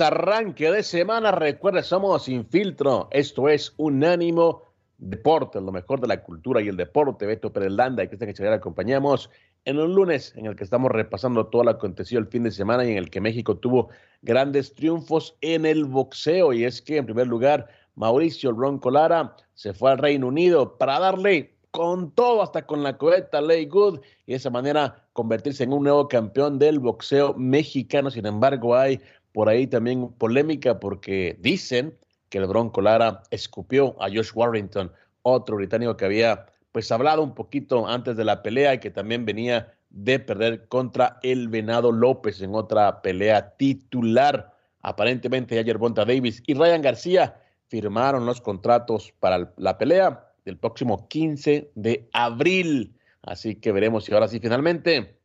arranque de semana. Recuerda, somos Sin Filtro. Esto es Unánimo Deporte, lo mejor de la cultura y el deporte. Beto Perelanda y Cristian Echeverría acompañamos en un lunes en el que estamos repasando todo lo acontecido el fin de semana y en el que México tuvo grandes triunfos en el boxeo. Y es que, en primer lugar, Mauricio Bronco Lara se fue al Reino Unido para darle con todo, hasta con la coheta Ley Good, y de esa manera convertirse en un nuevo campeón del boxeo mexicano. Sin embargo, hay por ahí también polémica porque dicen que el Bronco Lara escupió a Josh Warrington, otro británico que había pues hablado un poquito antes de la pelea y que también venía de perder contra el Venado López en otra pelea titular. Aparentemente ayer Bonta Davis y Ryan García firmaron los contratos para la pelea del próximo 15 de abril. Así que veremos si ahora sí finalmente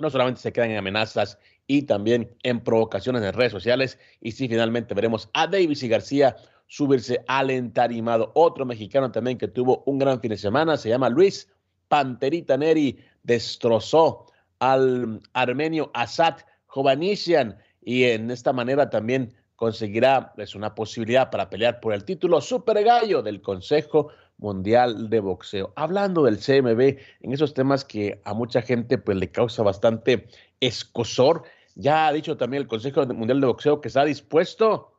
no solamente se quedan en amenazas y también en provocaciones en redes sociales, y si finalmente veremos a Davis y García subirse al entarimado. Otro mexicano también que tuvo un gran fin de semana, se llama Luis Panterita Neri, destrozó al armenio Asad Jovanisian y en esta manera también conseguirá pues, una posibilidad para pelear por el título Super Gallo del Consejo Mundial de Boxeo. Hablando del CMB, en esos temas que a mucha gente pues le causa bastante escosor, ya ha dicho también el Consejo Mundial de Boxeo que está dispuesto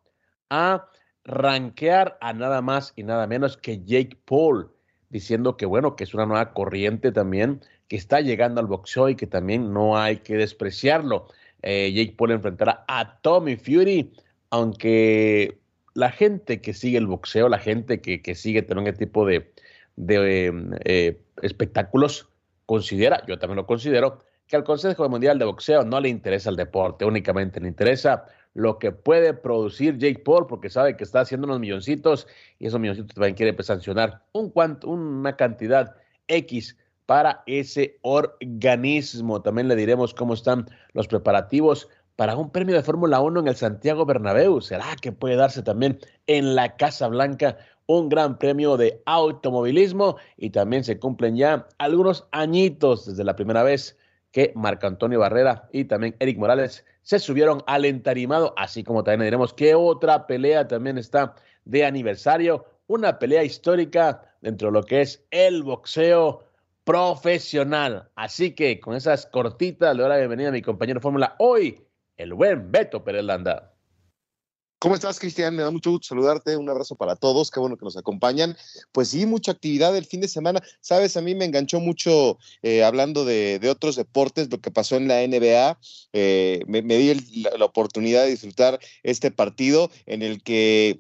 a ranquear a nada más y nada menos que Jake Paul, diciendo que bueno, que es una nueva corriente también que está llegando al boxeo y que también no hay que despreciarlo. Eh, Jake Paul enfrentará a Tommy Fury, aunque la gente que sigue el boxeo, la gente que, que sigue tener este tipo de, de eh, espectáculos, considera, yo también lo considero, que al Consejo Mundial de Boxeo no le interesa el deporte, únicamente le interesa lo que puede producir Jake Paul, porque sabe que está haciendo unos milloncitos y esos milloncitos también quiere pues, sancionar un cuanto, una cantidad X para ese organismo. También le diremos cómo están los preparativos para un premio de Fórmula 1 en el Santiago Bernabéu. ¿Será que puede darse también en la Casa Blanca un gran premio de automovilismo? Y también se cumplen ya algunos añitos desde la primera vez que Marco Antonio Barrera y también Eric Morales se subieron al entarimado, así como también diremos que otra pelea también está de aniversario, una pelea histórica dentro de lo que es el boxeo profesional. Así que con esas cortitas le doy la bienvenida a mi compañero Fórmula hoy el buen Beto Pérez Landa. ¿Cómo estás, Cristian? Me da mucho gusto saludarte. Un abrazo para todos. Qué bueno que nos acompañan. Pues sí, mucha actividad el fin de semana. Sabes, a mí me enganchó mucho eh, hablando de, otros deportes, lo que pasó en la NBA. Eh, me, di la, oportunidad de disfrutar este partido en el que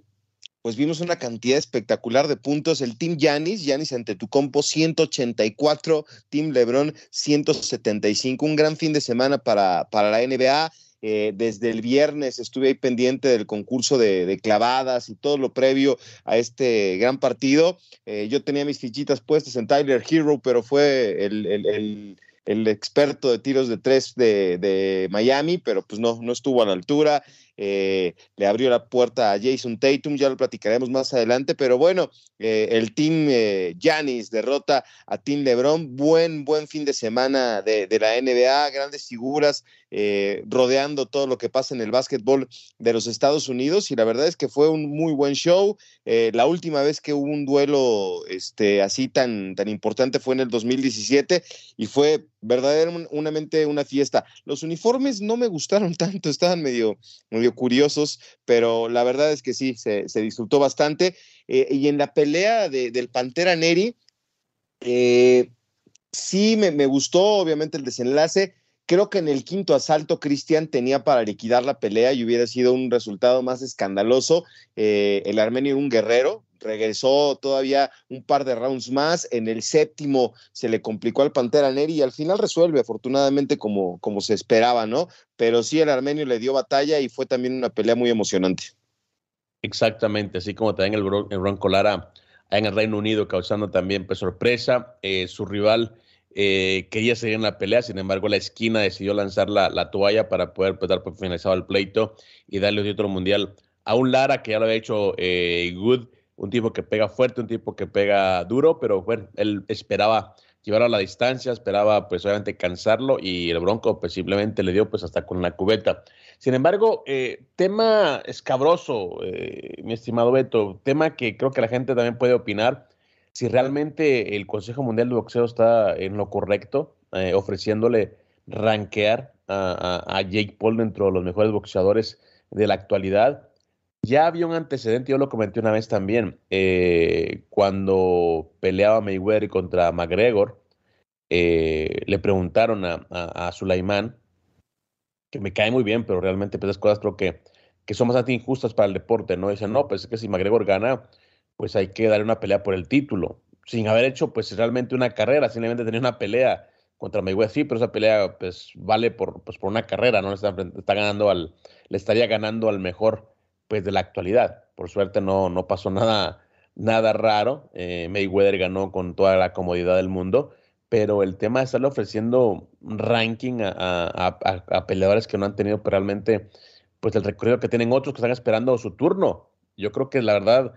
pues vimos una cantidad espectacular de puntos. El Team Yanis, Yanis ante tu compo 184, Team Lebron 175. Un gran fin de semana para, para la NBA. Eh, desde el viernes estuve ahí pendiente del concurso de, clavadas y todo lo previo a este gran partido. Eh, yo tenía mis fichitas puestas en Tyler Hero, pero fue el, experto de tiros de tres de, de, Miami, pero pues no, no estuvo a la altura. Eh, le abrió la puerta a Jason Tatum, ya lo platicaremos más adelante, pero bueno, eh, el team Janis eh, derrota a Team LeBron, buen, buen fin de semana de, la NBA, grandes figuras rodeando todo lo que pasa en el básquetbol de los Estados Unidos y la verdad es que fue un muy buen show. la última vez que hubo un duelo este, así tan, tan importante fue en el 2017 y fue verdaderamente una fiesta. Los uniformes no me gustaron tanto, estaban medio, medio curiosos, pero la verdad es que sí, se, disfrutó bastante. Eh, y en la pelea del Pantera Neri, eh, Sí, me, me gustó, obviamente, el desenlace. Creo que en el quinto asalto Cristian tenía para liquidar la pelea y hubiera sido un resultado más escandaloso. Eh, el armenio un guerrero, regresó todavía un par de rounds más. En el séptimo se le complicó al Pantera Neri y al final resuelve, afortunadamente, como, como se esperaba, ¿no? Pero sí, el armenio le dio batalla y fue también una pelea muy emocionante. Exactamente, así como también el, Bron Bronco Lara en el Reino Unido, causando también pues, sorpresa. Eh, su rival eh, quería seguir en la pelea, sin embargo, la esquina decidió lanzar la, la toalla para poder pues, dar por finalizado el pleito y darle otro mundial a un Lara que ya lo había hecho eh, Good, un tipo que pega fuerte, un tipo que pega duro, pero bueno, él esperaba llevarlo a la distancia, esperaba pues obviamente cansarlo y el Bronco pues simplemente le dio pues hasta con la cubeta. Sin embargo, eh, tema escabroso, eh, mi estimado Beto, tema que creo que la gente también puede opinar, si realmente el Consejo Mundial de Boxeo está en lo correcto, eh, ofreciéndole rankear a, a, Jake Paul dentro de los mejores boxeadores de la actualidad. Ya había un antecedente, yo lo comenté una vez también, eh, cuando peleaba Mayweather contra McGregor, eh, le preguntaron a, a, a Sulaimán, que me cae muy bien, pero realmente pues, esas cosas que, que son bastante injustas para el deporte, ¿no? Dicen, no, pues es que si McGregor gana, pues hay que darle una pelea por el título, sin haber hecho pues realmente una carrera, simplemente tenía una pelea contra Mayweather, sí, pero esa pelea pues vale por, pues, por una carrera, ¿no? Le está, está ganando al, le estaría ganando al mejor pues de la actualidad. Por suerte no, no pasó nada, nada raro. Eh, Mayweather ganó con toda la comodidad del mundo, pero el tema de estarle ofreciendo ranking a, a, a, a, peleadores que no han tenido realmente pues el recorrido que tienen otros que están esperando su turno. Yo creo que la verdad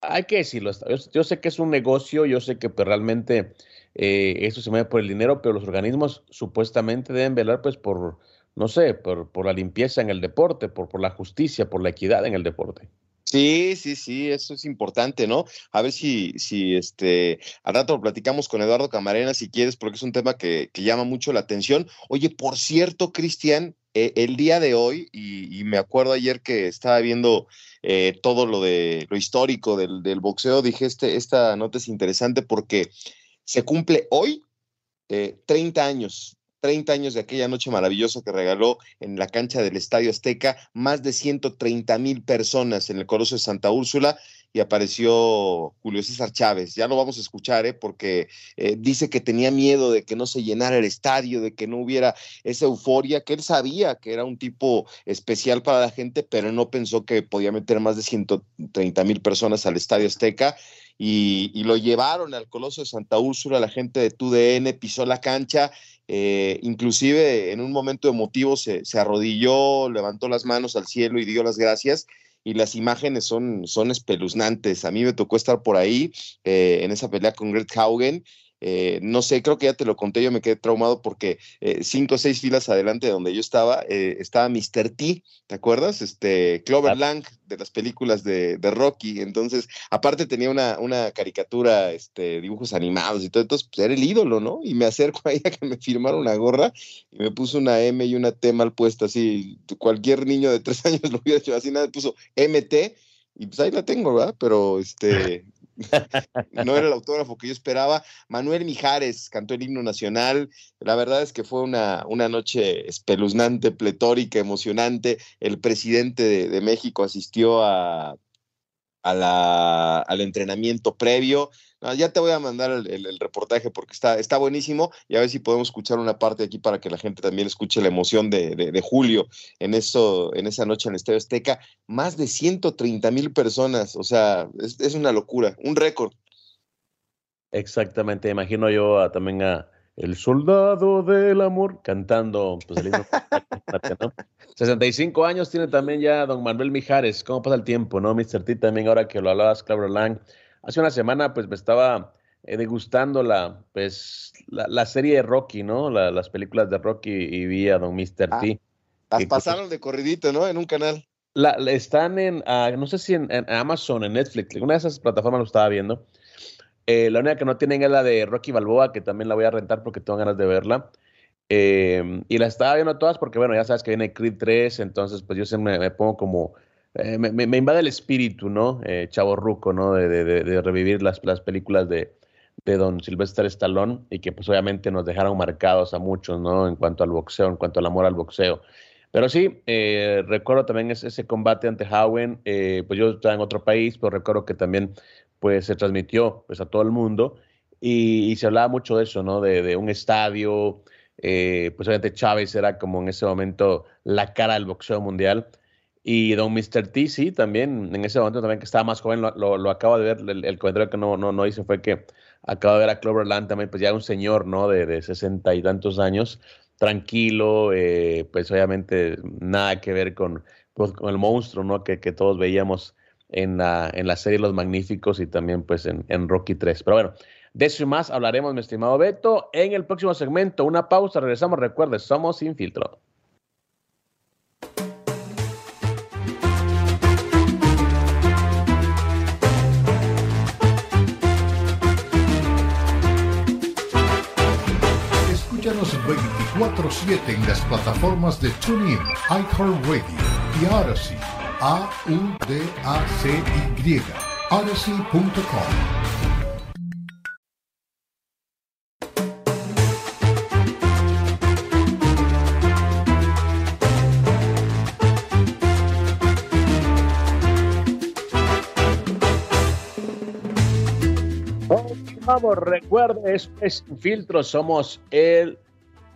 hay que decirlo. Yo, yo sé que es un negocio, yo sé que pues, realmente eh, eso se mueve por el dinero, pero los organismos supuestamente deben velar pues por no sé, por, por la limpieza en el deporte, por, por la justicia, por la equidad en el deporte. Sí, sí, sí, eso es importante, ¿no? A ver si, si este, al rato lo platicamos con Eduardo Camarena, si quieres, porque es un tema que, que llama mucho la atención. Oye, por cierto, Cristian, eh, el día de hoy, y, y, me acuerdo ayer que estaba viendo eh, todo lo de lo histórico del, del, boxeo, dije, este, esta nota es interesante porque se cumple hoy eh, 30 años 30 años de aquella noche maravillosa que regaló en la cancha del Estadio Azteca, más de 130 mil personas en el Coloso de Santa Úrsula y apareció Julio César Chávez. Ya lo vamos a escuchar, ¿eh? porque eh, dice que tenía miedo de que no se llenara el estadio, de que no hubiera esa euforia, que él sabía que era un tipo especial para la gente, pero no pensó que podía meter más de 130 mil personas al Estadio Azteca. Y, y, lo llevaron al Coloso de Santa Úrsula, la gente de TUDN pisó la cancha eh, inclusive en un momento emotivo se, se, arrodilló, levantó las manos al cielo y dio las gracias. Y las imágenes son, son espeluznantes. A mí me tocó estar por ahí eh, en esa pelea con Greg Haugen eh, no sé, creo que ya te lo conté, yo me quedé traumado porque eh, cinco o seis filas adelante de donde yo estaba, eh, estaba Mr. T, ¿te acuerdas? Este, Clover Lang de las películas de, de Rocky. Entonces, aparte tenía una, una, caricatura, este, dibujos animados y todo, entonces pues, era el ídolo, ¿no? Y me acerco ahí a que me firmara una gorra y me puso una M y una T mal puesta, así, cualquier niño de tres años lo hubiera hecho así, nada, puso MT y pues ahí la tengo, ¿verdad? Pero este, no era el autógrafo que yo esperaba. Manuel Mijares cantó el himno nacional. La verdad es que fue una, una noche espeluznante, pletórica, emocionante. El presidente de, de México asistió a, a la, al entrenamiento previo. Ya te voy a mandar el, reportaje porque está, está buenísimo y a ver si podemos escuchar una parte aquí para que la gente también escuche la emoción de, de, Julio en, eso, en esa noche en el Estadio Azteca. Más de 130 mil personas, o sea, es, una locura, un récord. Exactamente, imagino yo a, también a El Soldado del Amor cantando pues, el. 65 años tiene también ya don Manuel Mijares. ¿Cómo pasa el tiempo, no, Mr. T? También ahora que lo hablabas, Clever Lang. Hace una semana, pues, me estaba eh, degustando la, pues, la, la, serie de Rocky, ¿no? La, las películas de Rocky y vi a don Mr. Ah, T. Las pasaron de corridito, ¿no? En un canal. La, están en, uh, no sé si en, en, Amazon, en Netflix, una de esas plataformas lo estaba viendo. Eh, la única que no tienen es la de Rocky Balboa, que también la voy a rentar porque tengo ganas de verla. Eh, y la estaba viendo todas porque, bueno, ya sabes que viene Creed 3, entonces pues yo siempre me, pongo como, eh, me, invade el espíritu, ¿no? Eh, Chavo Ruco, ¿no? De, de, revivir las, las películas de, de don Sylvester Stallone y que pues obviamente nos dejaron marcados a muchos, ¿no? En cuanto al boxeo, en cuanto al amor al boxeo. Pero sí, eh, recuerdo también ese, combate ante Howen, eh, pues yo estaba en otro país, pero recuerdo que también pues se transmitió pues a todo el mundo y, y se hablaba mucho de eso, ¿no? De un estadio, eh, pues obviamente Chávez era como en ese momento la cara del boxeo mundial. Y don Mr. T, sí, también, en ese momento también que estaba más joven, lo, lo, acabo de ver, el, el, comentario que no, no, no hice fue que acabo de ver a Cloverland también, pues ya un señor, ¿no? De sesenta y tantos años, tranquilo, eh, pues obviamente nada que ver con, pues, con el monstruo, ¿no? Que, que, todos veíamos en la, en la serie Los Magníficos y también pues en, en Rocky 3. Pero bueno, de eso y más hablaremos, mi estimado Beto, en el próximo segmento. Una pausa, regresamos. Recuerde, somos Sin Filtro. Escúchanos 24-7 en las plataformas de TuneIn, iHeartRadio y Odyssey. A-U-D-A-C-Y. Odyssey.com. Vamos, recuerde, es, es Filtro, somos el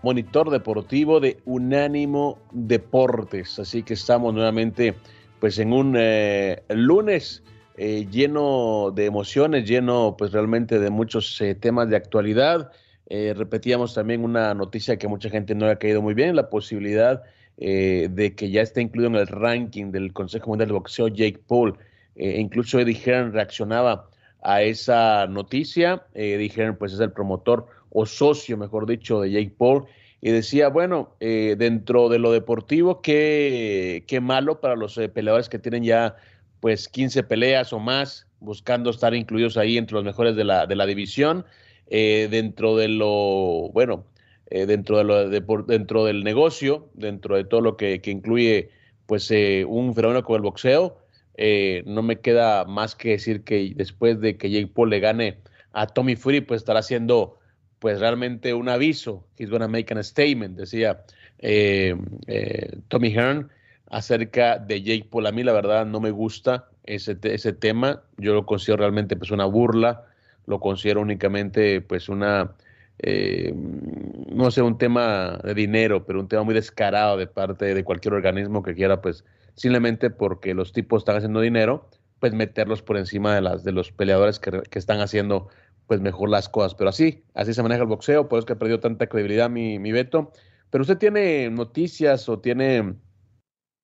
monitor deportivo de Unánimo Deportes. Así que estamos nuevamente pues en un eh, lunes eh, lleno de emociones, lleno pues realmente de muchos eh, temas de actualidad. Repetíamos también una noticia que mucha gente no ha caído muy bien, la posibilidad de que ya esté incluido en el ranking del Consejo Mundial de Boxeo Jake Paul. incluso Eddie Hearn reaccionaba a esa noticia. Eh, dijeron, pues es el promotor o socio, mejor dicho, de Jake Paul. Y decía, bueno, eh, dentro de lo deportivo, qué, qué malo para los eh, peleadores que tienen ya pues 15 peleas o más, buscando estar incluidos ahí entre los mejores de la, de la división. Eh, dentro de lo, bueno, dentro, de lo de, dentro del negocio, dentro de todo lo que, que incluye pues un fenómeno como el boxeo, eh, no me queda más que decir que después de que Jake Paul le gane a Tommy Fury, pues estará haciendo pues realmente un aviso. He's gonna make a statement, decía eh, eh, Tommy Hearn acerca de Jake Paul. A mí la verdad no me gusta ese, ese tema. Yo lo considero realmente pues una burla. Lo considero únicamente pues una, eh, no sé, un tema de dinero, pero un tema muy descarado de parte de cualquier organismo que quiera pues simplemente porque los tipos están haciendo dinero, pues meterlos por encima de las de los peleadores que, que están haciendo pues mejor las cosas. Pero así, así se maneja el boxeo, por eso es que ha perdido tanta credibilidad mi, mi Beto. Pero usted tiene noticias o tiene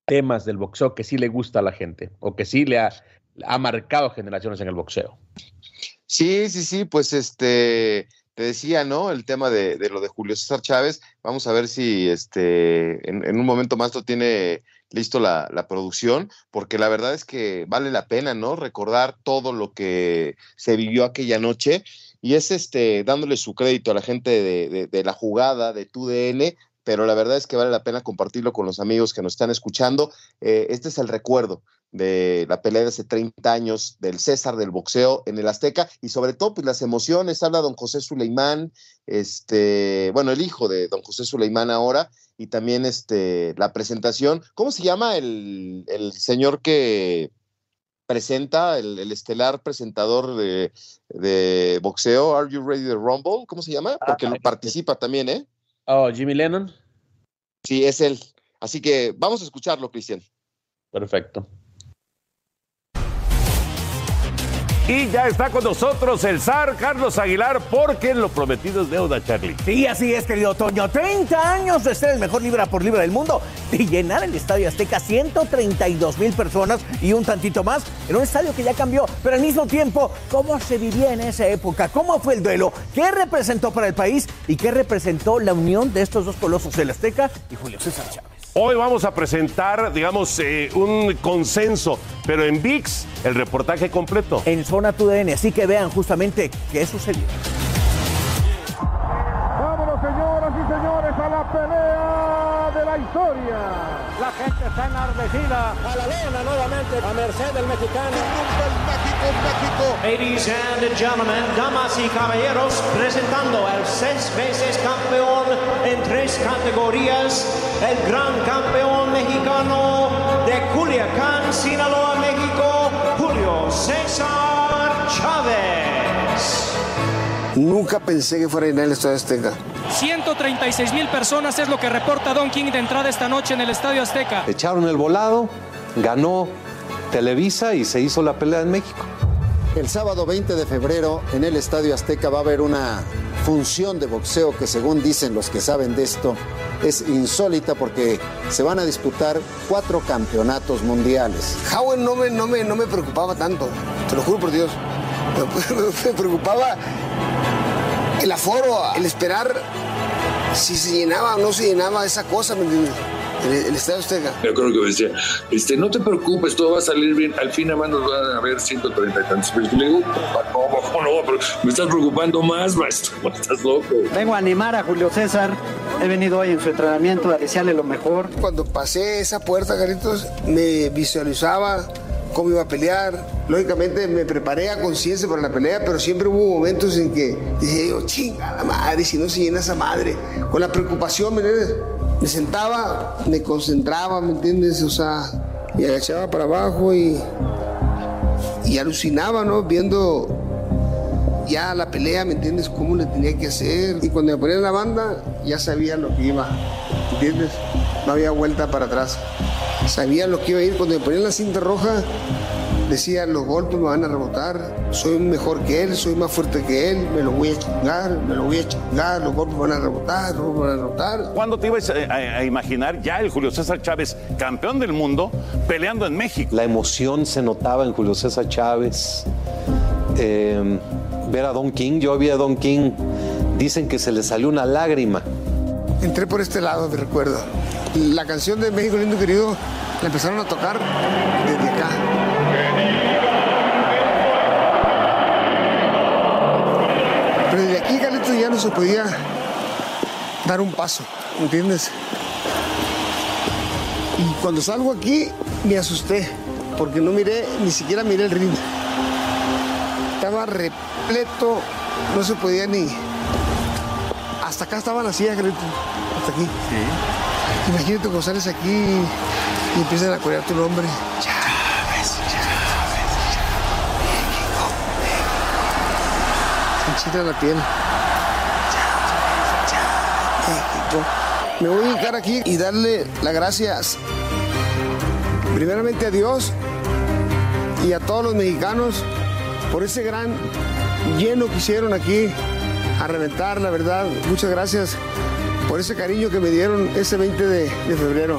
temas del boxeo que sí le gusta a la gente o que sí le ha, ha marcado generaciones en el boxeo. Sí, sí, sí, pues este, te decía, ¿no? El tema de, de, lo de Julio César Chávez. Vamos a ver si este en, en un momento más lo tiene listo la, la, producción, porque la verdad es que vale la pena, ¿no? Recordar todo lo que se vivió aquella noche. Y es este, dándole su crédito a la gente de, de, la jugada, de TUDN, pero la verdad es que vale la pena compartirlo con los amigos que nos están escuchando. Eh, este es el recuerdo de la pelea de hace 30 años del César del boxeo en el Azteca y sobre todo pues las emociones, habla don José Suleimán, este, bueno, el hijo de don José Suleimán ahora y también este la presentación, ¿cómo se llama el, el señor que presenta, el, el estelar presentador de, de, boxeo, Are You Ready to Rumble? ¿Cómo se llama? Porque ah, participa también, ¿eh? Oh, Jimmy Lennon. Sí, es él. Así que vamos a escucharlo, Cristian. Perfecto. Y ya está con nosotros el zar Carlos Aguilar, porque lo prometido es deuda, Charlie. Sí, así es, querido Toño. 30 años de ser el mejor libra por libra del mundo y llenar el Estadio Azteca 132 mil personas y un tantito más en un estadio que ya cambió. Pero al mismo tiempo, ¿cómo se vivía en esa época? ¿Cómo fue el duelo? ¿Qué representó para el país? ¿Y qué representó la unión de estos dos colosos, el Azteca y Julio César Chávez? Hoy vamos a presentar, digamos, eh, un consenso, pero en VIX, el reportaje completo. En Zona TUDN, así que vean justamente qué sucedió. Vámonos, señoras y señores, a la pelea de la historia. La gente está enardecida. A la lona nuevamente, a merced del mexicano. El mexicano México. Ladies and gentlemen, damas y caballeros, presentando al seis veces campeón en tres categorías, el gran campeón mexicano de Culiacán, Sinaloa, México, Julio César Chávez. Nunca pensé que fuera a llenar el Estadio Azteca. 136 mil personas es lo que reporta Don King de entrada esta noche en el Estadio Azteca. Echaron el volado, ganó Televisa y se hizo la pelea en México. El sábado 20 de febrero en el Estadio Azteca va a haber una función de boxeo que según dicen los que saben de esto es insólita porque se van a disputar cuatro campeonatos mundiales. Howard no me, no, me, no me preocupaba tanto, te lo juro por Dios. Me preocupaba el aforo, el esperar si se llenaba o no se llenaba esa cosa, ¿me entiendes? El, el Estadio Azteca. Yo creo que me decía, este, no te preocupes, todo va a salir bien. Al fin, además, nos van a haber 130 y tantos. Pero le digo, no, no, no, pero me estás preocupando más, maestro. Estás loco. Vengo a animar a Julio César. He venido hoy en su entrenamiento a desearle lo mejor. Cuando pasé esa puerta, Carlitos, me visualizaba cómo iba a pelear. Lógicamente me preparé a conciencia para la pelea, pero siempre hubo momentos en que dije yo, chinga la madre, si no se llena esa madre. Con la preocupación, ¿me entiendes? Me sentaba, me concentraba, ¿me entiendes? O sea, y agachaba para abajo y, y alucinaba, ¿no? Viendo ya la pelea, ¿me entiendes? Cómo le tenía que hacer. Y cuando me ponían la banda, ya sabía lo que iba, ¿me entiendes? No había vuelta para atrás. Sabía lo que iba a ir. Cuando me ponían la cinta roja, decía, los golpes me van a rebotar, soy mejor que él, soy más fuerte que él, me lo voy a chingar, me lo voy a chingar, los golpes van a rebotar, los golpes van a rebotar. ¿Cuándo te ibas a, a- a imaginar ya el Julio César Chávez, campeón del mundo, peleando en México? La emoción se notaba en Julio César Chávez. Eh, ver a Don King, yo vi a Don King, dicen que se le salió una lágrima. Entré por este lado, me recuerdo. La canción de México lindo y querido la empezaron a tocar desde acá. Pero desde aquí, Carlitos, ya no se podía dar un paso, ¿entiendes? Y cuando salgo aquí, me asusté, porque no miré, ni siquiera miré el ring. Estaba repleto, no se podía ni... Hasta acá estaban las sillas, Carlitos, hasta aquí. Imagínate cuando sales aquí y empiezan a corear tu nombre. Chávez, Chávez, México, México. Se la piel. Chávez, Chávez, México. Me voy a hincar aquí y darle las gracias primeramente a Dios y a todos los mexicanos por ese gran lleno que hicieron aquí a reventar, la verdad. Muchas gracias por ese cariño que me dieron ese 20 de, de febrero.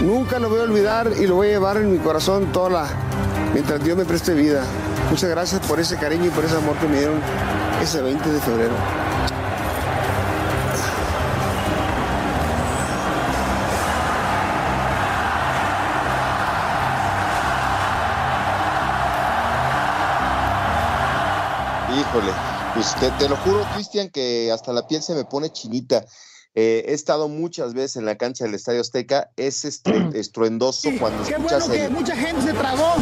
Nunca lo voy a olvidar y lo voy a llevar en mi corazón toda la, mientras Dios me preste vida. Muchas gracias por ese cariño y por ese amor que me dieron ese 20 de febrero. Híjole, pues te, te lo juro, Cristian, que hasta la piel se me pone chinita. Eh, he estado muchas veces en la cancha del Estadio Azteca. Es estre- estruendoso cuando Qué escuchas bueno que el, mucha gente se tragó.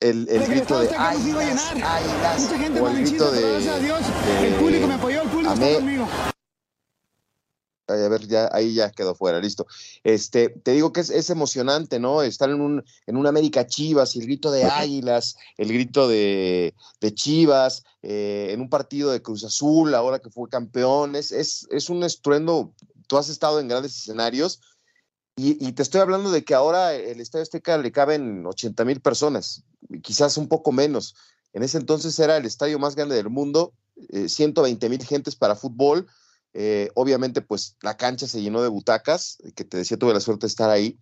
el, grito de Estadio Azteca no se iba a "Águilas, llenar". águilas", Mucha gente o el grito de, gracias a Dios, de el público me apoyó, el público Amé- está conmigo. A ver, ya, ahí ya quedó fuera, listo. Este, te digo que es, es emocionante, ¿no? Estar en un, en un América Chivas y el grito de Águilas, el grito de, de Chivas, eh, en un partido de Cruz Azul, ahora que fue campeón, es, es, es un estruendo. Tú has estado en grandes escenarios y, y te estoy hablando de que ahora el Estadio Azteca le caben 80 mil personas, quizás un poco menos. En ese entonces era el estadio más grande del mundo, eh, 120 mil gentes para fútbol. Eh, obviamente, pues la cancha se llenó de butacas, que te decía, tuve la suerte de estar ahí.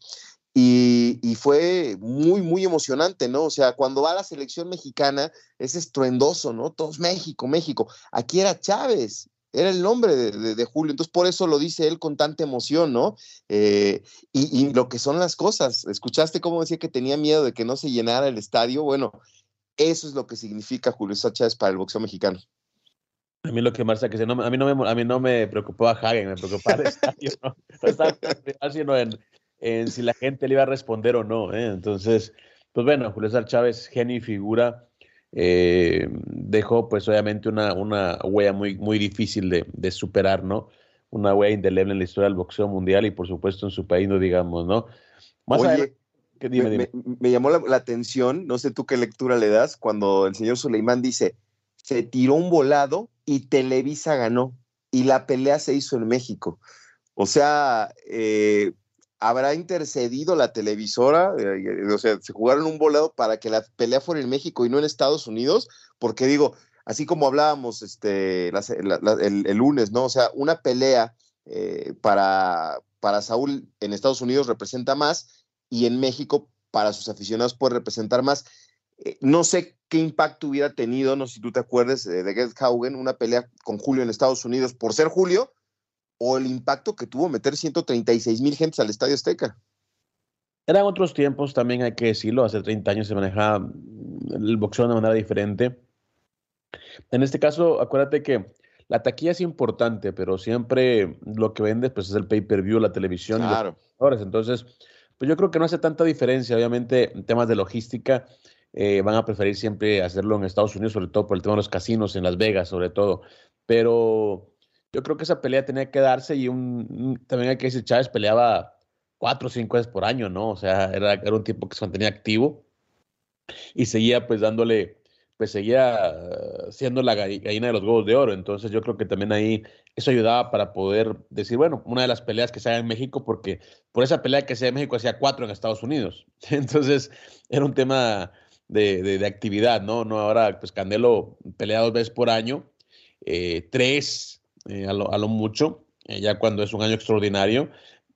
Y, fue muy, muy emocionante, ¿no? O sea, cuando va la selección mexicana es estruendoso, ¿no? Todos México, México. Aquí era Chávez, era el nombre de, de- Julio, entonces por eso lo dice él con tanta emoción, ¿no? Eh, y, lo que son las cosas, ¿escuchaste cómo decía que tenía miedo de que no se llenara el estadio? Bueno, eso es lo que significa Julio Chávez para el boxeo mexicano. A mí lo que Marcia que dice, no, a mí no me, a mí no me preocupaba Hagen, me preocupaba el estadio, no, no estaba pensando sino en, en si la gente le iba a responder o no. ¿eh? Entonces, pues bueno, Julio César Chávez, genio y figura, eh, dejó pues obviamente una, una huella muy, muy difícil de, de, superar, ¿no? Una huella indeleble en la historia del boxeo mundial y por supuesto en su país, no digamos, ¿no? Más Oye, dime, me, dime. Me, me, llamó la, la, atención, no sé tú qué lectura le das, cuando el señor Suleimán dice, se tiró un volado y Televisa ganó y la pelea se hizo en México. O sea, eh, habrá intercedido la televisora, eh, o sea, se jugaron un volado para que la pelea fuera en México y no en Estados Unidos, porque digo, así como hablábamos este, el, lunes, ¿no? O sea, una pelea eh, para, para Saúl en Estados Unidos representa más y en México para sus aficionados puede representar más. Eh, no sé qué impacto hubiera tenido, no sé si tú te acuerdas eh, de Get Haugen, una pelea con Julio en Estados Unidos por ser Julio, o el impacto que tuvo meter 136 mil gentes al Estadio Azteca. Eran otros tiempos, también hay que decirlo, hace 30 años se manejaba el boxeo de una manera diferente. En este caso, acuérdate que la taquilla es importante, pero siempre lo que vendes pues, es el pay-per-view, la televisión. Claro. Y los Entonces, pues yo creo que no hace tanta diferencia, obviamente, en temas de logística eh, van a preferir siempre hacerlo en Estados Unidos, sobre todo por el tema de los casinos, en Las Vegas, sobre todo. Pero yo creo que esa pelea tenía que darse y un, también hay que decir, Chávez peleaba cuatro o cinco veces por año, ¿no? O sea, era, era un tipo que se mantenía activo y seguía pues dándole, pues seguía siendo la gallina de los huevos de oro. Entonces yo creo que también ahí eso ayudaba para poder decir, bueno, una de las peleas que se haga en México, porque por esa pelea que se en México hacía cuatro en Estados Unidos. Entonces era un tema de, de, actividad, ¿no? No ahora, pues Canelo pelea dos veces por año, eh, tres eh, a, lo, a, lo, mucho, eh, ya cuando es un año extraordinario,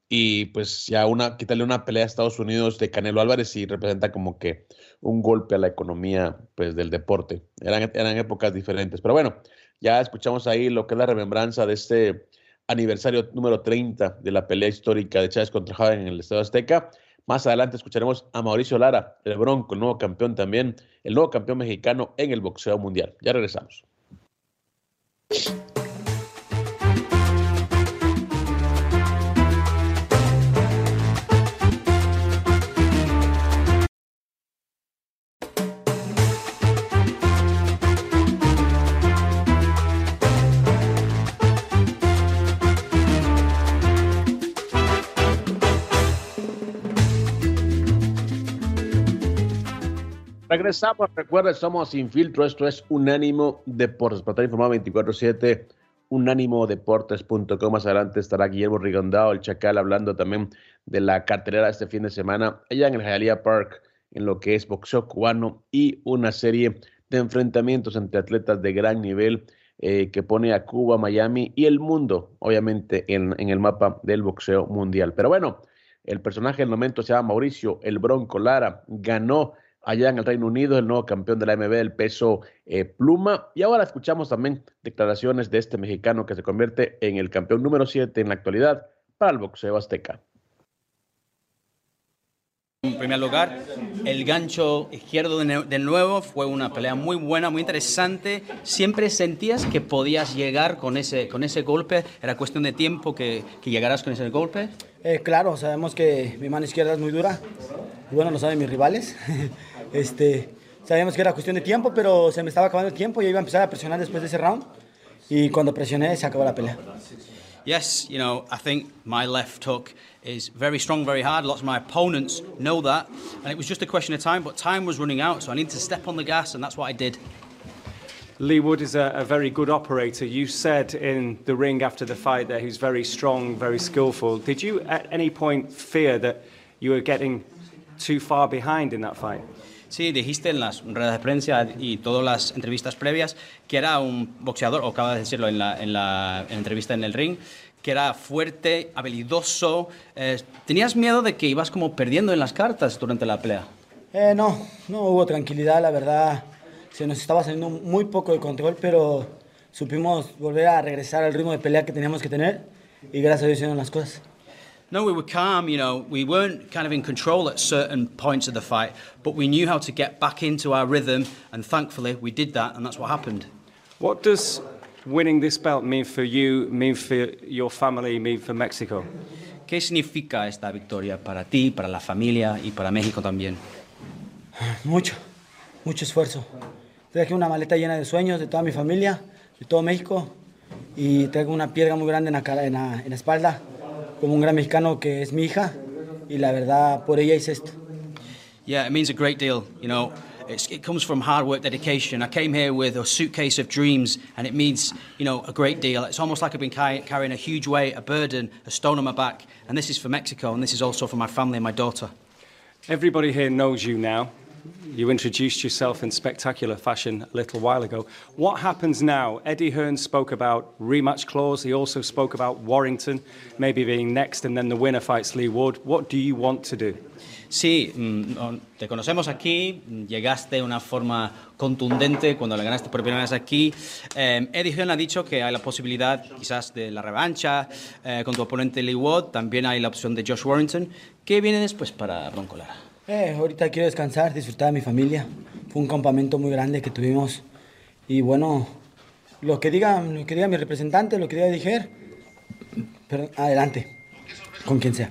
y pues ya una, quitarle una pelea a Estados Unidos de Canelo Álvarez y representa como que un golpe a la economía pues del deporte. Eran, eran épocas diferentes, pero bueno, ya escuchamos ahí lo que es la remembranza de este aniversario número 30 de la pelea histórica de Chávez contra Javen en el Estado Azteca. Más adelante escucharemos a Mauricio Lara, el Bronco, el nuevo campeón también, el nuevo campeón mexicano en el boxeo mundial. Ya regresamos. Regresamos, recuerden, somos Sin Filtro, esto es Unánimo Deportes, para estar informado 24-7, unánimodeportes.com, más adelante estará Guillermo Rigondao, el Chacal, hablando también de la cartelera este fin de semana, allá en el Hialeah Park, en lo que es boxeo cubano y una serie de enfrentamientos entre atletas de gran nivel eh, que pone a Cuba, Miami y el mundo, obviamente, en, en el mapa del boxeo mundial. Pero bueno, el personaje del momento se llama Mauricio El Bronco Lara, ganó allá en el Reino Unido, el nuevo campeón de la MB, el peso eh, pluma. Y ahora escuchamos también declaraciones de este mexicano que se convierte en el campeón número 7 en la actualidad para el boxeo azteca. En primer lugar, el gancho izquierdo de nuevo fue una pelea muy buena, muy interesante. ¿Siempre sentías que podías llegar con ese, con ese golpe? ¿Era cuestión de tiempo que, que llegaras con ese golpe? Eh, claro, sabemos que mi mano izquierda es muy dura. Y bueno, lo saben mis rivales. Este, sabíamos que era cuestión de tiempo, pero se me estaba acabando el tiempo y iba a empezar a presionar después de ese round. Y cuando presioné, se acabó la pelea. Yes, you know, I think my left hook is very strong, very hard. Lots of my opponents know that. And it was just a question of time, but time was running out, so I needed to step on the gas, and that's what I did. Lee Wood is a, a, very good operator. You said in the ring after the fight that he's very strong, very skillful. Did you at any point fear that you were getting too far behind in that fight? Sí, dijiste en las ruedas de prensa y todas las entrevistas previas que era un boxeador, o acabas de decirlo en la, en la, en entrevista en el ring, que era fuerte, habilidoso. Eh, ¿Tenías miedo de que ibas como perdiendo en las cartas durante la pelea? Eh, no, no hubo tranquilidad, la verdad. Se nos estaba saliendo muy poco de control, pero supimos volver a regresar al ritmo de pelea que teníamos que tener y gracias a Dios hicieron las cosas. No, we were calm, you know. We weren't kind of in control at certain points of the fight, but we knew how to get back into our rhythm, and thankfully we did that, and that's what happened. What does winning this belt mean for you, mean for your family, mean for Mexico? ¿Qué significa esta victoria para ti, para la familia y para México también? Mucho, mucho esfuerzo. traje una maleta llena de sueños de toda mi familia, de todo México, y traigo una piedra muy grande en la, cara, en la, en la espalda, como un gran mexicano que es mi hija, y la verdad, por ella hice esto. Yeah, it means a great deal. You know, it's, it comes from hard work, dedication. I came here with a suitcase of dreams, and it means, you know, a great deal. It's almost like I've been carry, carrying a huge weight, a burden, a stone on my back. And this is for Mexico, and this is also for my family and my daughter. Everybody here knows you now. You introduced yourself in spectacular fashion a little while ago. What happens now? Eddie Hearn spoke about rematch clause. He also spoke about Warrington maybe being next, and then the winner fights Lee Wood. What do you want to do? Sí, mm, te conocemos aquí, llegaste de una forma contundente cuando le ganaste por primera vez aquí. Eh, Eddie Hearn ha dicho que hay la posibilidad quizás de la revancha eh, con tu oponente Lee Wood, también hay la opción de Josh Warrington. ¿Qué viene después para Bronco Lara? Eh, ahorita quiero descansar, disfrutar de mi familia. Fue un campamento muy grande que tuvimos. Y bueno, lo que diga, lo que diga mi representante, lo que diga Dijer, pero adelante, con quien sea.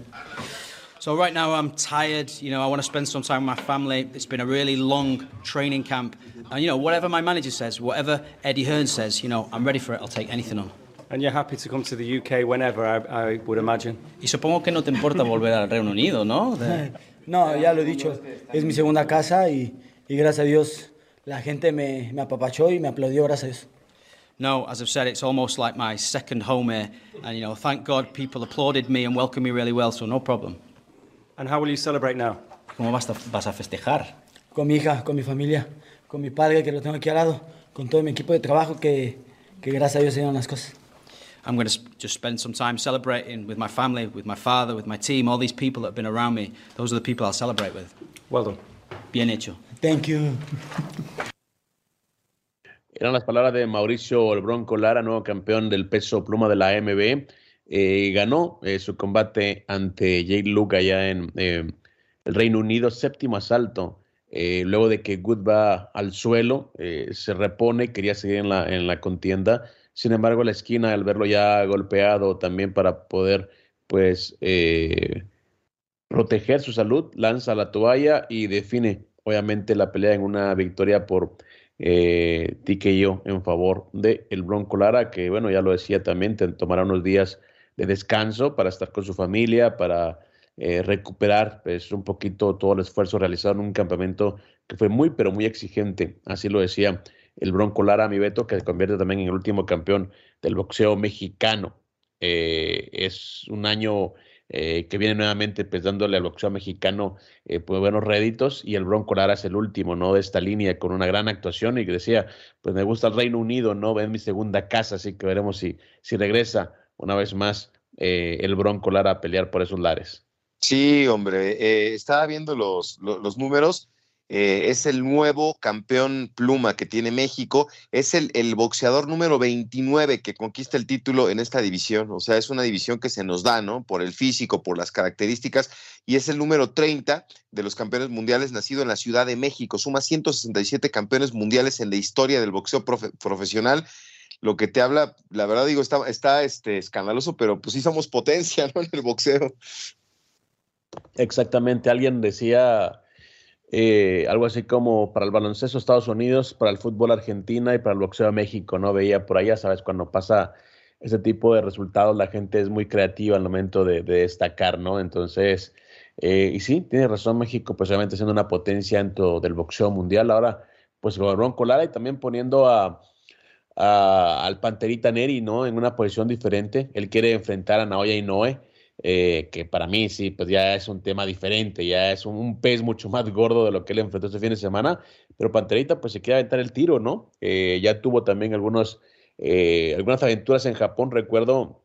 So right now I'm tired. You know, I want to spend some time with my family. It's been a really long training camp, and you know, whatever my manager says, whatever Eddie Hearn says, you know, I'm ready for it. I'll take anything on. And you're happy to come to the UK whenever, I, I would imagine. Y supongo que no te importa volver al Reino Unido, ¿no? No, ya lo he dicho, es mi segunda casa y, y gracias a Dios la gente me, me apapachó y me aplaudió, gracias a Dios. No, as I've said, it's almost like my second home here, and you know, thank God people applauded me and welcomed me really well, so no problem. And how will you celebrate now? ¿Cómo vas a, vas a festejar? Con mi hija, con mi familia, con mi padre que lo tengo aquí al lado, con todo mi equipo de trabajo que, que gracias a Dios se dieron las cosas. I'm going to just spend some time celebrating with my family, with my father, with my team, all these people that have been around me. Those are the people I'll celebrate with. Well done. Bien hecho. Thank you. Eran las palabras de Mauricio El Bronco Lara, nuevo campeón del peso pluma de la AMB. Eh, ganó eh, su combate ante Jake Luke allá en eh, el Reino Unido, séptimo asalto. Eh, luego de que Good va al suelo, eh, se repone, quería seguir en la, en la contienda. Sin embargo, la esquina, al verlo ya golpeado también para poder, pues, eh, proteger su salud, lanza la toalla y define, obviamente, la pelea en una victoria por eh, TKO en favor de el Bronco Lara, que, bueno, ya lo decía también, tomará unos días de descanso para estar con su familia, para eh, recuperar pues, un poquito todo el esfuerzo realizado en un campamento que fue muy, pero muy exigente. Así lo decía el Bronco Lara, mi Beto, que se convierte también en el último campeón del boxeo mexicano. Eh, es un año eh, que viene nuevamente pues, dándole al boxeo mexicano eh, pues, buenos réditos y el Bronco Lara es el último ¿no? de esta línea con una gran actuación y que decía, pues me gusta el Reino Unido, ¿no? Es mi segunda casa, así que veremos si, si regresa una vez más eh, el Bronco Lara a pelear por esos lares. Sí, hombre, eh, estaba viendo los, los, los números. Eh, es el nuevo campeón pluma que tiene México. Es el, el boxeador número 29 que conquista el título en esta división. O sea, es una división que se nos da, ¿no? Por el físico, por las características. Y es el número 30 de los campeones mundiales nacido en la Ciudad de México. Suma 167 campeones mundiales en la historia del boxeo profe- profesional lo que te habla, la verdad digo, está, está este, escandaloso, pero pues sí somos potencia, ¿no? En el boxeo. Exactamente, alguien decía eh, algo así como para el baloncesto Estados Unidos, para el fútbol Argentina y para el boxeo México, ¿no? Veía por allá, sabes, cuando pasa ese tipo de resultados, la gente es muy creativa al momento de, de destacar, ¿no? Entonces, eh, y sí, tiene razón México, pues obviamente siendo una potencia dentro del boxeo mundial, ahora pues con Lara y también poniendo a, a- al Panterita Neri, ¿no? En una posición diferente. Él quiere enfrentar a Naoya Inoue, eh, que para mí sí, pues ya es un tema diferente, ya es un, pez mucho más gordo de lo que él enfrentó este fin de semana, pero Panterita pues se quiere aventar el tiro, ¿no? Eh, ya tuvo también algunos, eh, algunas aventuras en Japón, recuerdo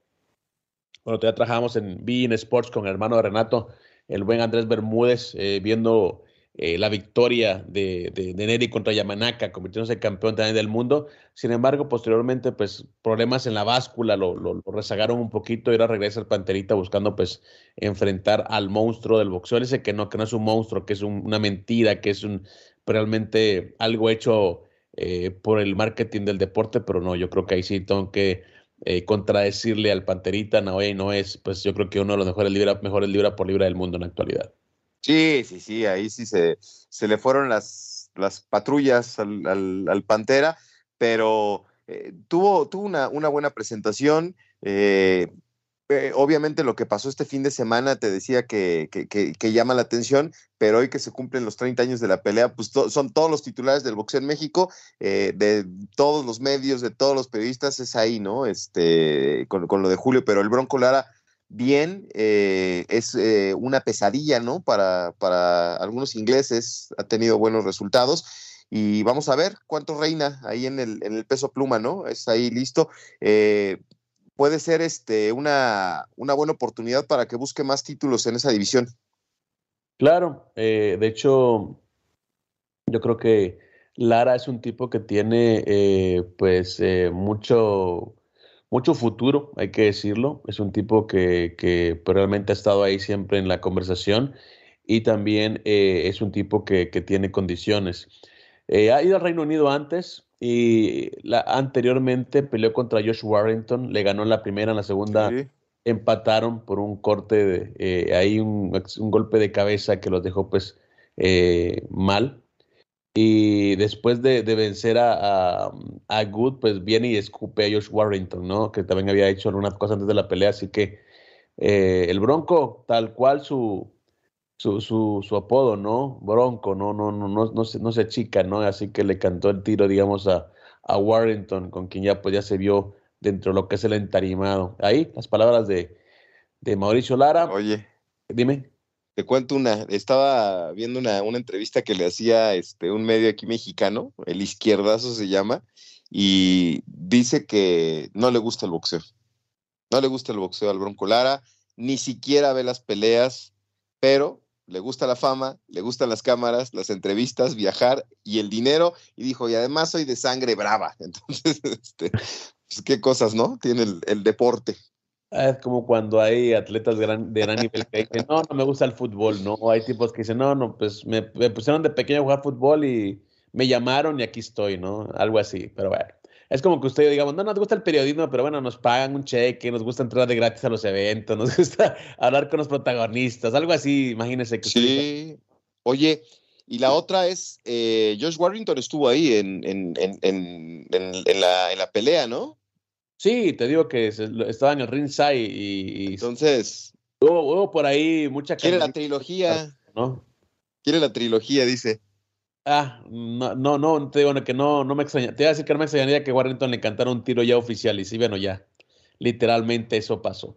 cuando todavía trabajamos en Bein Sports con el hermano de Renato, el buen Andrés Bermúdez, viendo eh, la victoria de, de, de Neri contra Yamanaka, convirtiéndose campeón también del mundo. Sin embargo, posteriormente, pues problemas en la báscula lo, lo, lo rezagaron un poquito y ahora regresa el Panterita buscando pues enfrentar al monstruo del boxeo. Él dice que no, que no es un monstruo, que es un- una mentira, que es un realmente algo hecho eh, por el marketing del deporte, pero no, yo creo que ahí sí tengo que eh, contradecirle al Panterita, Naoya no es, pues yo creo que uno de los mejores libra, mejores libra por libra del mundo en la actualidad. Sí, sí, sí, ahí sí se, se le fueron las, las patrullas al, al- Pantera, pero eh, tuvo, tuvo una, una buena presentación. eh, eh, obviamente lo que pasó este fin de semana te decía que, que- que- que llama la atención, pero hoy que se cumplen los 30 años de la pelea, pues son todos los titulares del boxeo en México, eh, de todos los medios, de todos los periodistas, es ahí, ¿no? Este, con, con lo de Julio, pero el Bronco Lara, bien, eh, es eh, una pesadilla, ¿no? Para, para algunos ingleses, ha tenido buenos resultados. Y vamos a ver cuánto reina ahí en el, en el peso pluma, ¿no? Es ahí listo. Eh, puede ser este, una, una buena oportunidad para que busque más títulos en esa división. Claro, de hecho, yo creo que Lara es un tipo que tiene pues mucho, mucho futuro, hay que decirlo. Es un tipo que, que pues, realmente ha estado ahí siempre en la conversación y también eh, es un tipo que, que tiene condiciones. Eh, ha ido al Reino Unido antes y la, anteriormente peleó contra Josh Warrington, le ganó en la primera, en la segunda empataron por un corte, de, eh, ahí un, un golpe de cabeza que los dejó pues eh, mal. Y después de, de vencer a, a, a Good, pues viene y escupe a Josh Warrington, ¿no? Que también había hecho algunas cosas antes de la pelea, así que eh, el Bronco, tal cual su, su, su, su apodo, ¿no? Bronco, no, no, no, no, no, se, no se achica, ¿no? Así que le cantó el tiro, digamos, a, a Warrington, con quien ya, pues, ya se vio dentro de lo que es el entarimado. Ahí, las palabras de, de Mauricio Lara. Oye. Dime. Te cuento una, estaba viendo una, una entrevista que le hacía este, un medio aquí mexicano, el izquierdazo se llama, y dice que no le gusta el boxeo. No le gusta el boxeo al Bronco Lara, ni siquiera ve las peleas, pero le gusta la fama, le gustan las cámaras, las entrevistas, viajar y el dinero, y dijo, y además soy de sangre brava. Entonces, este, pues qué cosas, ¿no? Tiene el, el deporte. Ah, Es como cuando hay atletas de gran, de gran nivel que dicen, no, no me gusta el fútbol, ¿no? Hay tipos que dicen, no, no, pues me, pusieron de pequeño a jugar fútbol y me llamaron y aquí estoy, ¿no? Algo así, pero bueno. Es como que usted digamos, no nos gusta el periodismo, pero bueno, nos pagan un cheque, nos gusta entrar de gratis a los eventos, nos gusta hablar con los protagonistas, algo así, imagínese que Sí. Oye, y la otra es, eh, Josh Warrington estuvo ahí en, en, en, en, la, en la pelea, ¿no? Sí, te digo que estaba en el ringside y, y Entonces, hubo, hubo por ahí mucha quiere la trilogía, ¿no? quiere la trilogía, dice. Ah, no, no, no, te digo que no, no me extraña. Te iba a decir que no me extrañaría que Warrington le cantara un tiro ya oficial. Y sí, bueno, ya. Literalmente eso pasó.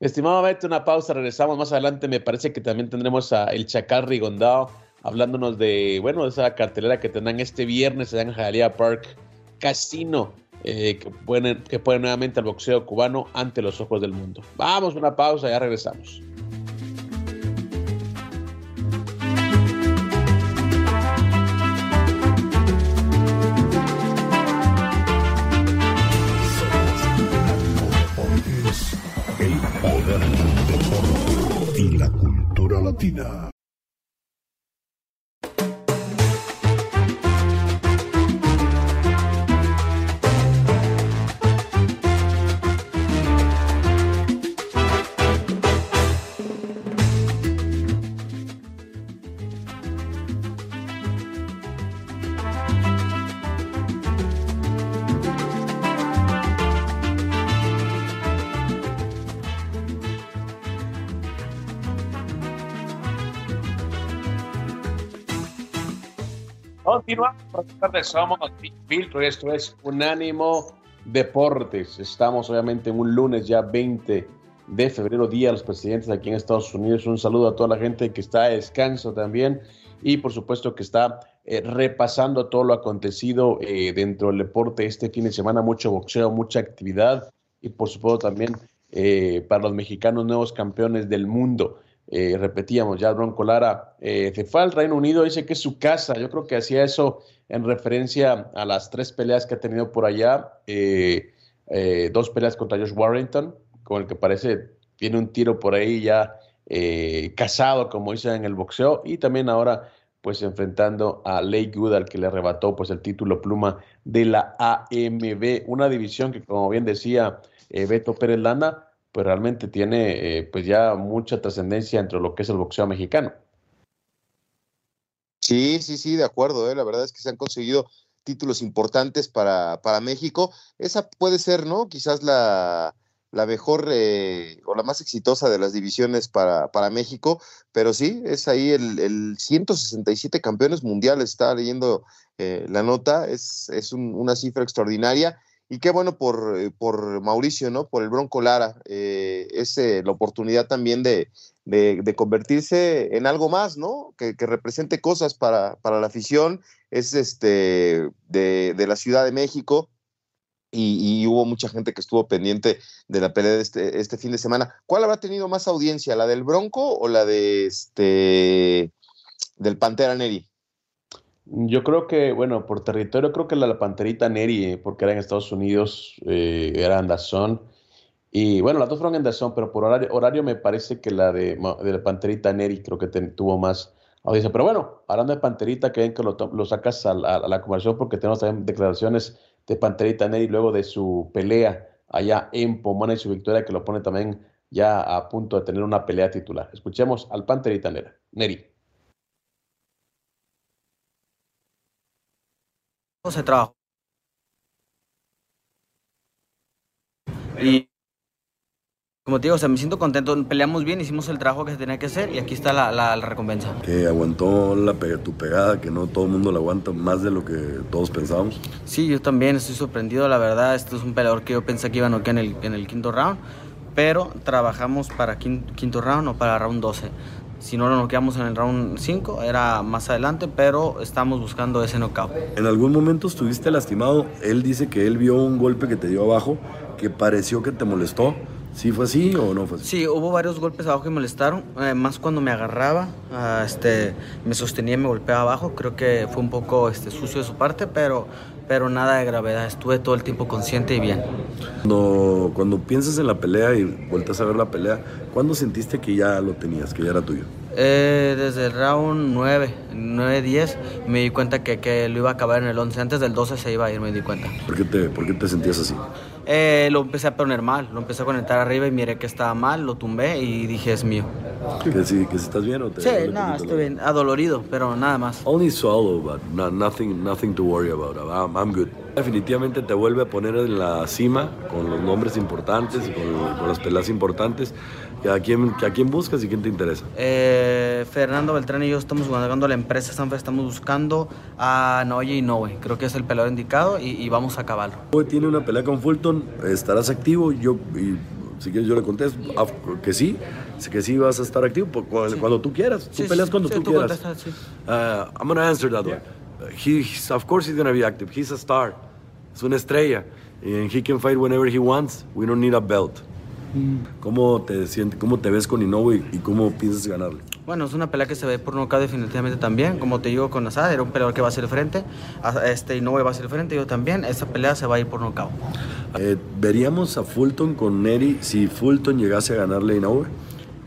Estimado Beto, una pausa, regresamos más adelante. Me parece que también tendremos a El Chacal Rigondao hablándonos de, bueno, de esa cartelera que tendrán este viernes en Jalía Park Casino, eh, que, ponen, que pone nuevamente al boxeo cubano ante los ojos del mundo. Vamos, una pausa, ya regresamos. Es el poder y la cultura latina. Somos Sin Filtro, esto es Unánimo Deportes. Estamos obviamente en un lunes ya 20 de febrero, día de los presidentes aquí en Estados Unidos. Un saludo a toda la gente que está a descanso también y por supuesto que está eh, repasando todo lo acontecido eh, dentro del deporte este fin de semana. Mucho boxeo, mucha actividad y por supuesto también eh, para los mexicanos nuevos campeones del mundo. Eh, repetíamos, ya Bronco Lara eh, se Reino Unido, dice que es su casa. Yo creo que hacía eso en referencia a las tres peleas que ha tenido por allá. eh, eh, dos peleas contra Josh Warrington, con el que parece tiene un tiro por ahí ya casado, como dicen en el boxeo, y también ahora pues enfrentando a Lake Good, al que le arrebató pues el título pluma de la AMB, una división que como bien decía Beto Pérez Landa, pues realmente tiene eh, pues ya mucha trascendencia entre lo que es el boxeo mexicano. Sí, Sí, sí, de acuerdo. ¿eh? La verdad es que se han conseguido títulos importantes para, para México. Esa puede ser, ¿no? Quizás la, la mejor eh, o la más exitosa de las divisiones para, para México, pero sí, es ahí el, el 167 campeones mundiales, estaba leyendo eh, la nota, es, es un- una cifra extraordinaria. Y qué bueno por, eh, por Mauricio, ¿no? Por el Bronco Lara. eh, es eh, la oportunidad también de, de, convertirse en algo más, ¿no? Que, que represente cosas para, para la afición. Es este de, de la Ciudad de México y, y hubo mucha gente que estuvo pendiente de la pelea de este, este fin de semana. ¿Cuál habrá tenido más audiencia, la del Bronco o la de este del Pantera Neri? Yo creo que, bueno, por territorio, creo que la, la Panterita Neri, eh, porque era en Estados Unidos, eh, era DAZN. Y bueno, las dos fueron DAZN, pero por horario, horario me parece que la de, la Panterita Neri creo que tuvo más audiencia. Pero bueno, hablando de Panterita, que ven que lo, lo sacas a, a la conversación porque tenemos también declaraciones de Panterita Neri luego de su pelea allá en Pomona y su victoria que lo pone también ya a punto de tener una pelea titular. Escuchemos al Panterita Neri. Se trabajó. Y como te digo, o sea, me siento contento. Peleamos bien, hicimos el trabajo que se tenía que hacer y aquí está la, la- la recompensa. que aguantó la tu pegada, que no todo el mundo la aguanta más de lo que todos pensábamos. Sí, yo también estoy sorprendido, la verdad. Esto es un peleador que yo pensé que iba a noquear en el, en el quinto round, pero trabajamos para quin- quinto round o para round 12. Si no lo noqueamos en el round 5, era más adelante, pero estamos buscando ese knockout. En algún momento estuviste lastimado, él dice que él vio un golpe que te dio abajo, que pareció que te molestó. ¿Sí fue así o no fue así? Sí, hubo varios golpes abajo que molestaron, eh, más cuando me agarraba, ah, este, me sostenía y me golpeaba abajo. Creo que fue un poco este, sucio de su parte, pero, pero nada de gravedad. Estuve todo el tiempo consciente y bien. Cuando, piensas en la pelea y vueltas a ver la pelea, ¿cuándo sentiste que ya lo tenías, que ya era tuyo? Eh, desde el round 9, 9-10, me di cuenta que, que lo iba a acabar en el 11. Antes del 12 se iba a ir, me di cuenta. ¿Por qué te, por qué te sentías así? Eh, lo empecé a poner mal, lo empecé a conectar arriba y miré que estaba mal, lo tumbé y dije es mío. ¿Que si, que si estás bien o te Sí, no, estoy bien, adolorido, pero nada más. Only swallow, but no- nothing, nothing to worry about. I'm, I'm good. Definitivamente te vuelve a poner en la cima con los nombres importantes y con, con las peleas importantes. A, quién, a quién buscas y quién te interesa. Eh, Fernando Beltrán y yo estamos buscando a la empresa Sanfer, estamos buscando a Noye Inoue. Creo que es el peleador indicado y, y vamos a acabarlo. Hoy tiene una pelea con Fulton, estarás activo. Yo, y, si quieres, yo le contesto ah, que sí, que sí vas a estar activo por- cuando, cuando tú quieras. Tú Sí, peleas sí, cuando sí, tú, tú quieras. contestas, sí. Uh, I'm gonna answer that one. Uh, he, he's- of course he's gonna be active. He's a star. Es una estrella. And he can fight whenever he wants. We don't need a belt. ¿Cómo te sientes, cómo te ves con Inoue y, y cómo piensas ganarle? Bueno, es una pelea que se ve por nocaut definitivamente también. Como te digo con Asad, era un peleador que va a ser el frente. A- Este Inoue va a ser el frente, yo también. Esa pelea se va a ir por nocaut. Eh, ¿Veríamos a Fulton con Neri si Fulton llegase a ganarle a Inoue?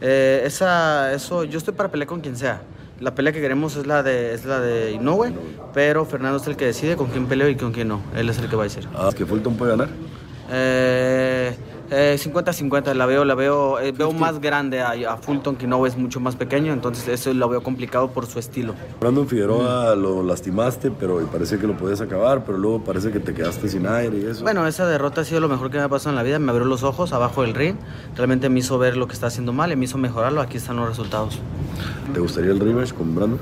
Eh, esa, eso, yo estoy para pelear con quien sea. La pelea que queremos es la de, es la de Inoue, pero Fernando es el que decide con quién peleo y con quién no. Él es el que va a decir. Ah, ¿Que Fulton puede ganar? Eh, eh, 50-50, la veo, la veo, eh, veo más grande a, a Fulton que Inoue es mucho más pequeño, entonces eso lo veo complicado por su estilo. Brandon Figueroa lo lastimaste, pero y parecía que lo podías acabar, pero luego parece que te quedaste sin aire y eso. Bueno, esa derrota ha sido lo mejor que me ha pasado en la vida. Me abrió los ojos abajo del ring. Realmente me hizo ver lo que está haciendo mal y me hizo mejorarlo. Aquí están los resultados. ¿Te gustaría el rematch con Brandon?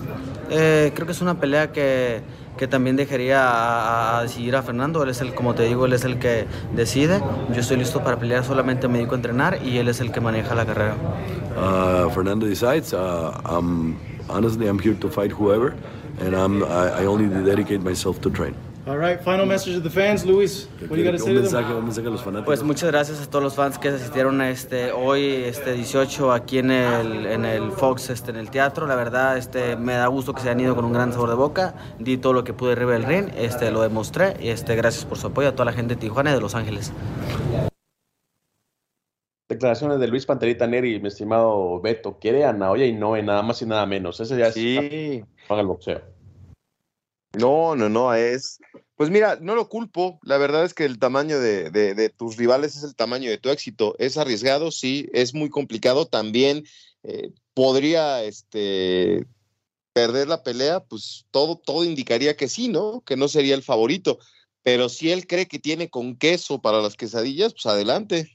Eh, creo que es una pelea que, que también dejaría a, a decidir a Fernando. Él es el, como te digo, él es el que decide. Yo estoy listo para pelear, solamente me dedico a entrenar y él es el que maneja la carrera. Uh, Fernando decides. Uh, I'm, honestly, I'm here to fight whoever, and I'm, I, I only dedicate myself to train. All right, final message to the fans, Luis. What do you got to say un, to mensaje, them? un mensaje a los fanáticos. Pues muchas gracias a todos los fans que asistieron a este hoy este 18 aquí en el, en el Fox este en el teatro. La verdad este me da gusto que se hayan ido con un gran sabor de boca. Di todo lo que pude arriba del ring, este lo demostré y este gracias por su apoyo a toda la gente de Tijuana y de Los Ángeles. Declaraciones de Luis Panterita Neri, mi estimado Beto. Quiere a Naoya y no nada más y nada menos. Ese ya Sí. es para el boxeo. No, no, no, es. Pues mira, no lo culpo. La verdad es que el tamaño de, tus rivales es el tamaño de tu éxito. Es arriesgado, sí, es muy complicado. También eh, podría este, perder la pelea, pues todo, todo indicaría que sí, ¿no? Que no sería el favorito. Pero si él cree que tiene con queso para las quesadillas, pues adelante.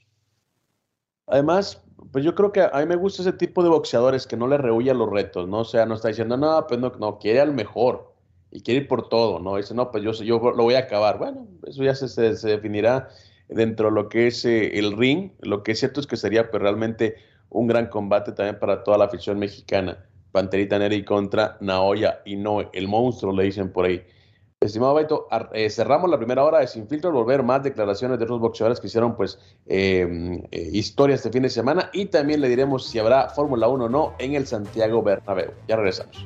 Además, pues yo creo que a mí me gusta ese tipo de boxeadores que no le rehuyen los retos, ¿no? O sea, no está diciendo, no, pues no, no, quiere al mejor y quiere ir por todo, ¿no? Dice, no, pues yo, yo lo voy a acabar. Bueno, eso ya se, se, definirá dentro de lo que es eh, el ring. Lo que es cierto es que sería pues, realmente un gran combate también para toda la afición mexicana. Panterita Neri contra Naoya y no el monstruo, le dicen por ahí. Estimado Baito, eh, cerramos la primera hora de Sin Filtro, volver más declaraciones de otros boxeadores que hicieron pues eh, eh, historias este fin de semana y también le diremos si habrá Fórmula 1 o no en el Santiago Bernabéu. Ya regresamos.